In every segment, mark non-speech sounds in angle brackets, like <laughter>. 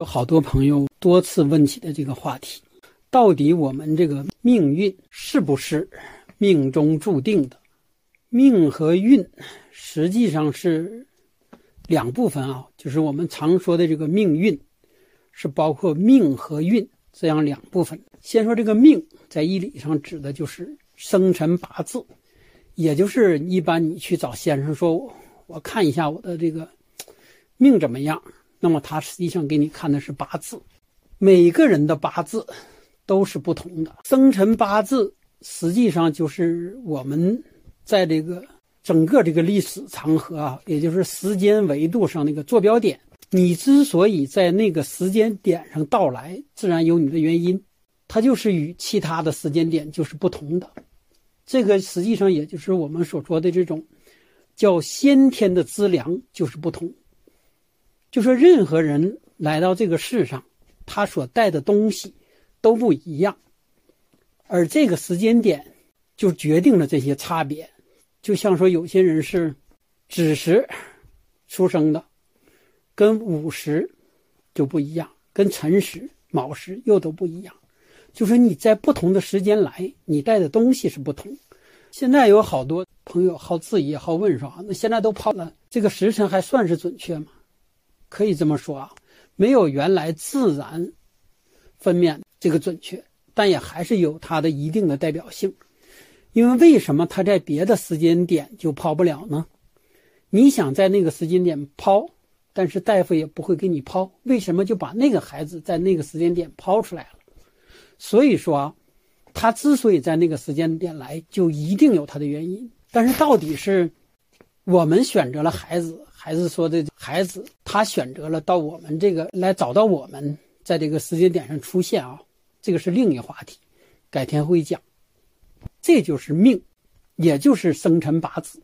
有好多朋友多次问起的这个话题，到底我们这个命运是不是命中注定的？命和运实际上是两部分啊，就是我们常说的这个命运，是包括命和运这样两部分。先说这个命，在医理上指的就是生辰八字，也就是一般你去找先生说，我看一下我的这个命怎么样，那么他实际上给你看的是八字。每个人的八字都是不同的，生辰八字实际上就是我们。在这个整个这个历史长河啊，也就是时间维度上那个坐标点，你之所以在那个时间点上到来，自然有你的原因，它就是与其他的时间点就是不同的。这个实际上也就是我们所说的这种叫先天的资粮就是不同。就说任何人来到这个世上，他所带的东西都不一样，而这个时间点就决定了这些差别。就像说，有些人是子时出生的，跟午时就不一样，跟辰时、卯时又都不一样。就说你在不同的时间来，你带的东西是不同。现在有好多朋友好质疑、好问说：“那现在都跑了，这个时辰还算是准确吗？”可以这么说啊，没有原来自然分娩这个准确，但也还是有它的一定的代表性。因为为什么他在别的时间点就抛不了呢？你想在那个时间点抛，但是大夫也不会给你抛。为什么就把那个孩子在那个时间点抛出来了？所以说，他之所以在那个时间点来，就一定有他的原因。但是到底是我们选择了孩子，还是说的孩子他选择了到我们这个来找到我们，在这个时间点上出现啊？这个是另一话题，改天会讲。这就是命，也就是生辰八字。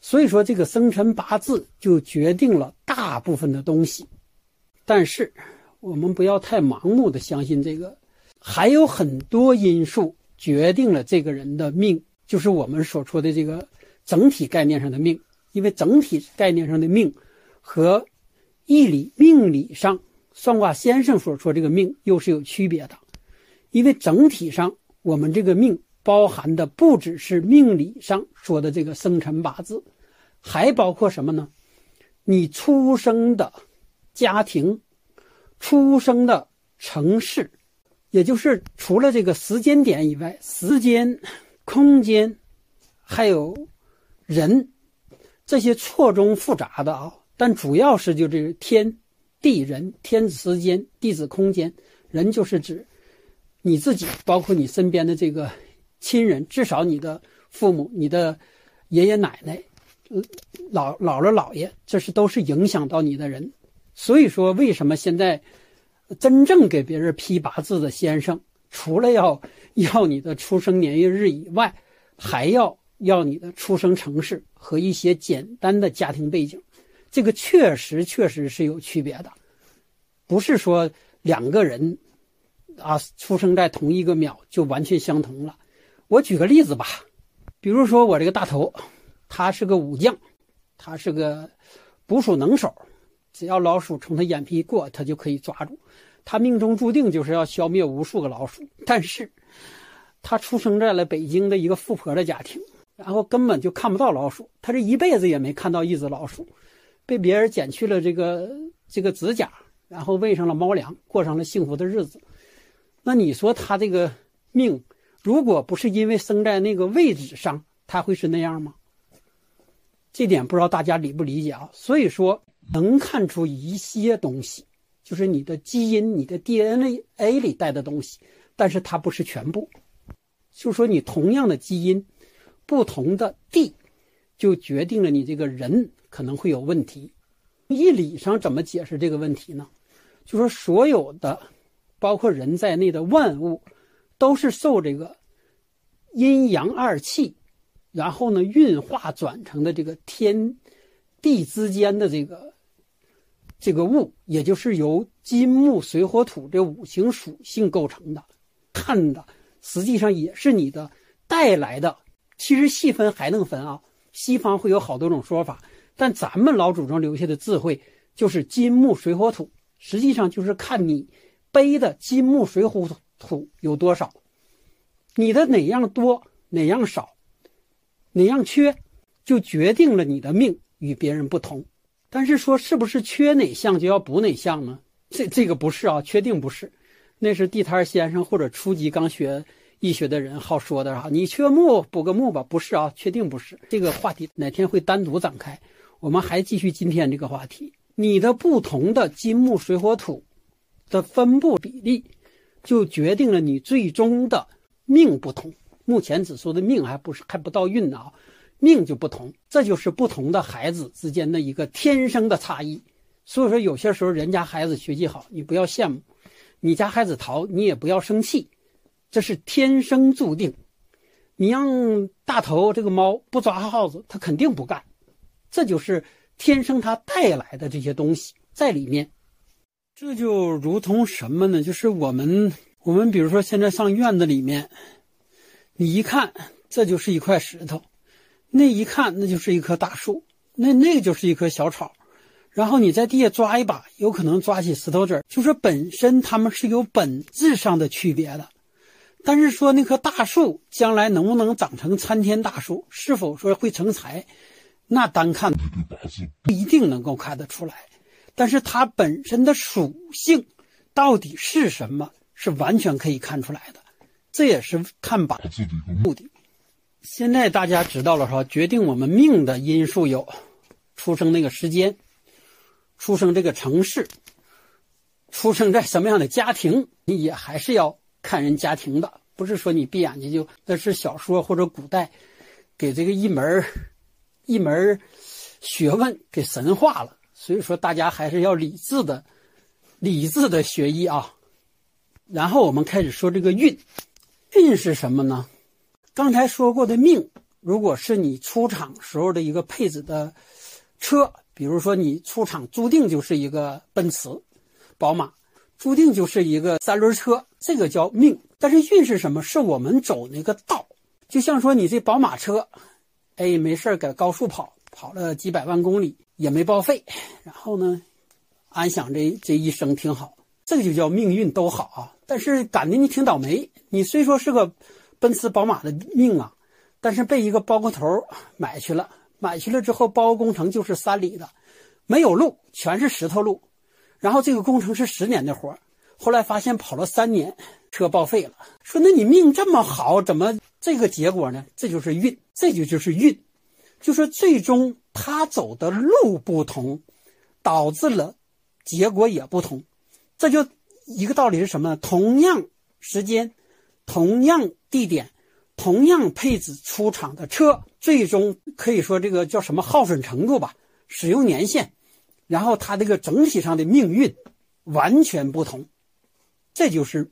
所以说，这个生辰八字就决定了大部分的东西。但是，我们不要太盲目的相信这个，还有很多因素决定了这个人的命，就是我们所说的这个整体概念上的命。因为整体概念上的命和义理命理上算卦先生所说这个命又是有区别的。因为整体上我们这个命。包含的不只是命理上说的这个生辰八字，还包括什么呢？你出生的家庭、出生的城市，也就是除了这个时间点以外，时间、空间，还有人，这些错综复杂的啊，但主要是就这个天地人，天子时间，地子空间，人就是指你自己，包括你身边的这个。亲人，至少你的父母、你的爷爷奶奶、老姥姥姥爷，这是都是影响到你的人。所以说，为什么现在真正给别人批八字的先生，除了要 <laughs> 要你的出生年月日以外，还要要你的出生城市和一些简单的家庭背景。这个确实确实是有区别的，不是说两个人啊出生在同一个秒就完全相同了。我举个例子吧，比如说我这个大头，他是个武将，他是个捕鼠能手，只要老鼠从他眼皮过，他就可以抓住。他命中注定就是要消灭无数个老鼠，但是，他出生在了北京的一个富婆的家庭，然后根本就看不到老鼠，他这一辈子也没看到一只老鼠，被别人剪去了这个这个指甲，然后喂上了猫粮，过上了幸福的日子。那你说他这个命？如果不是因为生在那个位置上，他会是那样吗？这点不知道大家理不理解啊？所以说能看出一些东西，就是你的基因、你的 DNA 里带的东西，但是它不是全部。就说你同样的基因，不同的地，就决定了你这个人可能会有问题。义理上怎么解释这个问题呢？就说所有的，包括人在内的万物。都是受这个阴阳二气，然后呢运化转成的这个天地之间的这个这个物，也就是由金木水火土这五行属性构成的。看的实际上也是你的带来的。其实细分还能分啊，西方会有好多种说法，但咱们老祖宗留下的智慧就是金木水火土实际上就是看你背的金木水火土有多少，你的哪样多哪样少，哪样缺，就决定了你的命与别人不同。但是说是不是缺哪项就要补哪项呢？这这个不是啊，确定不是。那是地摊先生或者初级刚学医学的人好说的啊。你缺木补个木吧，不是啊，确定不是。这个话题哪天会单独展开。我们还继续今天这个话题。你的不同的金木水火土的分布比例，就决定了你最终的命不同。目前只说的命，还不是还不到运呢啊。命就不同，这就是不同的孩子之间的一个天生的差异。所以说，有些时候人家孩子学习好，你不要羡慕；你家孩子淘，你也不要生气，这是天生注定。你让大头这个猫不抓耗子，它肯定不干。这就是天生它带来的这些东西在里面。这就如同什么呢？就是我们我们比如说现在上院子里面，你一看，这就是一块石头。那一看，那就是一棵大树，那那个就是一棵小草，然后你在地下抓一把，有可能抓起石头子儿。就是本身它们是有本质上的区别的，但是说那棵大树将来能不能长成参天大树，是否说会成材，那单看不一定能够看得出来。但是它本身的属性到底是什么，是完全可以看出来的。这也是看八字的目的。现在大家知道了说，决定我们命的因素有：出生那个时间，出生这个城市，出生在什么样的家庭，你也还是要看人家庭的。不是说你闭眼睛就那是小说或者古代给这个一门一门学问给神化了。所以说，大家还是要理智的、理智的学医啊。然后我们开始说这个运，运是什么呢？刚才说过的命，如果是你出厂时候的一个配置的车，比如说你出厂注定就是一个奔驰、宝马，注定就是一个三轮车，这个叫命。但是运是什么？是我们走那个道。就像说你这宝马车，哎，没事儿搁高速跑，跑了几百万公里也没报废，然后呢，安享这这一生挺好，这个就叫命运都好啊。但是赶的你挺倒霉，你虽说是个。奔驰、宝马的命啊，但是被一个包工头买去了。买去了之后，包工程就是山里的，没有路，全是石头路。然后这个工程是十年的活后来发现跑了三年，车报废了。说那你命这么好，怎么这个结果呢？这就是运，这就就是运，就是最终他走的路不同，导致了结果也不同。这就一个道理是什么？同样时间。同样地点，同样配置出厂的车，最终可以说这个叫什么耗损程度吧，使用年限，然后他这个整体上的命运完全不同，这就是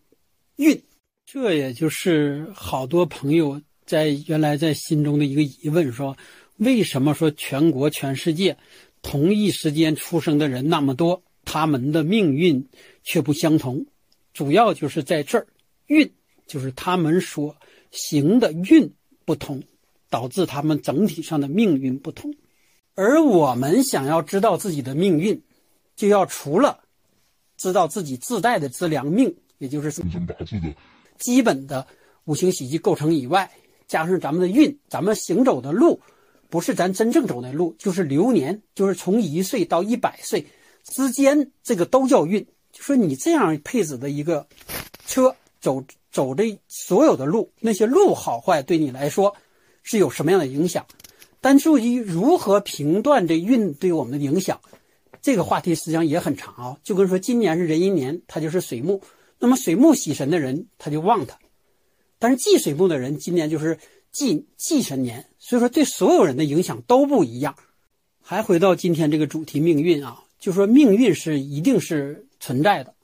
运。这也就是好多朋友在原来在心中的一个疑问：说为什么说全国全世界同一时间出生的人那么多，他们的命运却不相同？主要就是在这儿运。就是他们所行的运不同，导致他们整体上的命运不同。而我们想要知道自己的命运，就要除了知道自己自带的资粮命，也就是基本的五行喜忌构成以外，加上咱们的运，咱们行走的路，不是咱真正走的路，就是流年，就是从一岁到一百岁之间，这个都叫运。就说你这样配置的一个车走。走这所有的路，那些路好坏对你来说是有什么样的影响？但至于如何评断这运对我们的影响，这个话题实际上也很长啊。就跟说今年是壬寅年，它就是水木，那么水木喜神的人他就旺他；但是忌水木的人今年就是忌忌神年，所以说对所有人的影响都不一样。还回到今天这个主题命运啊，就说命运是一定是存在的，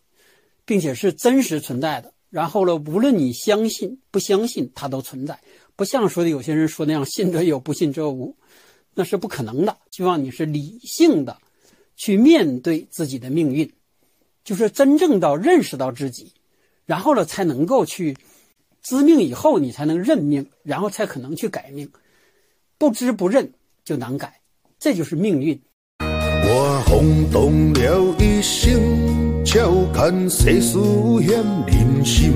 并且是真实存在的。然后呢，无论你相信不相信，它都存在，不像说的有些人说那样，信则有，不信则无，那是不可能的。希望你是理性的，去面对自己的命运，就是真正到认识到自己，然后呢，才能够去知命以后，你才能认命，然后才可能去改命。不知不认就难改，这就是命运。我轰动了一生。照看世事险人心，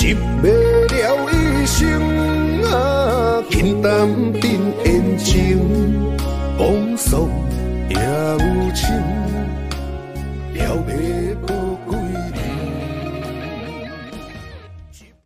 活一未了一生啊，轻淡定言情，风霜也有情。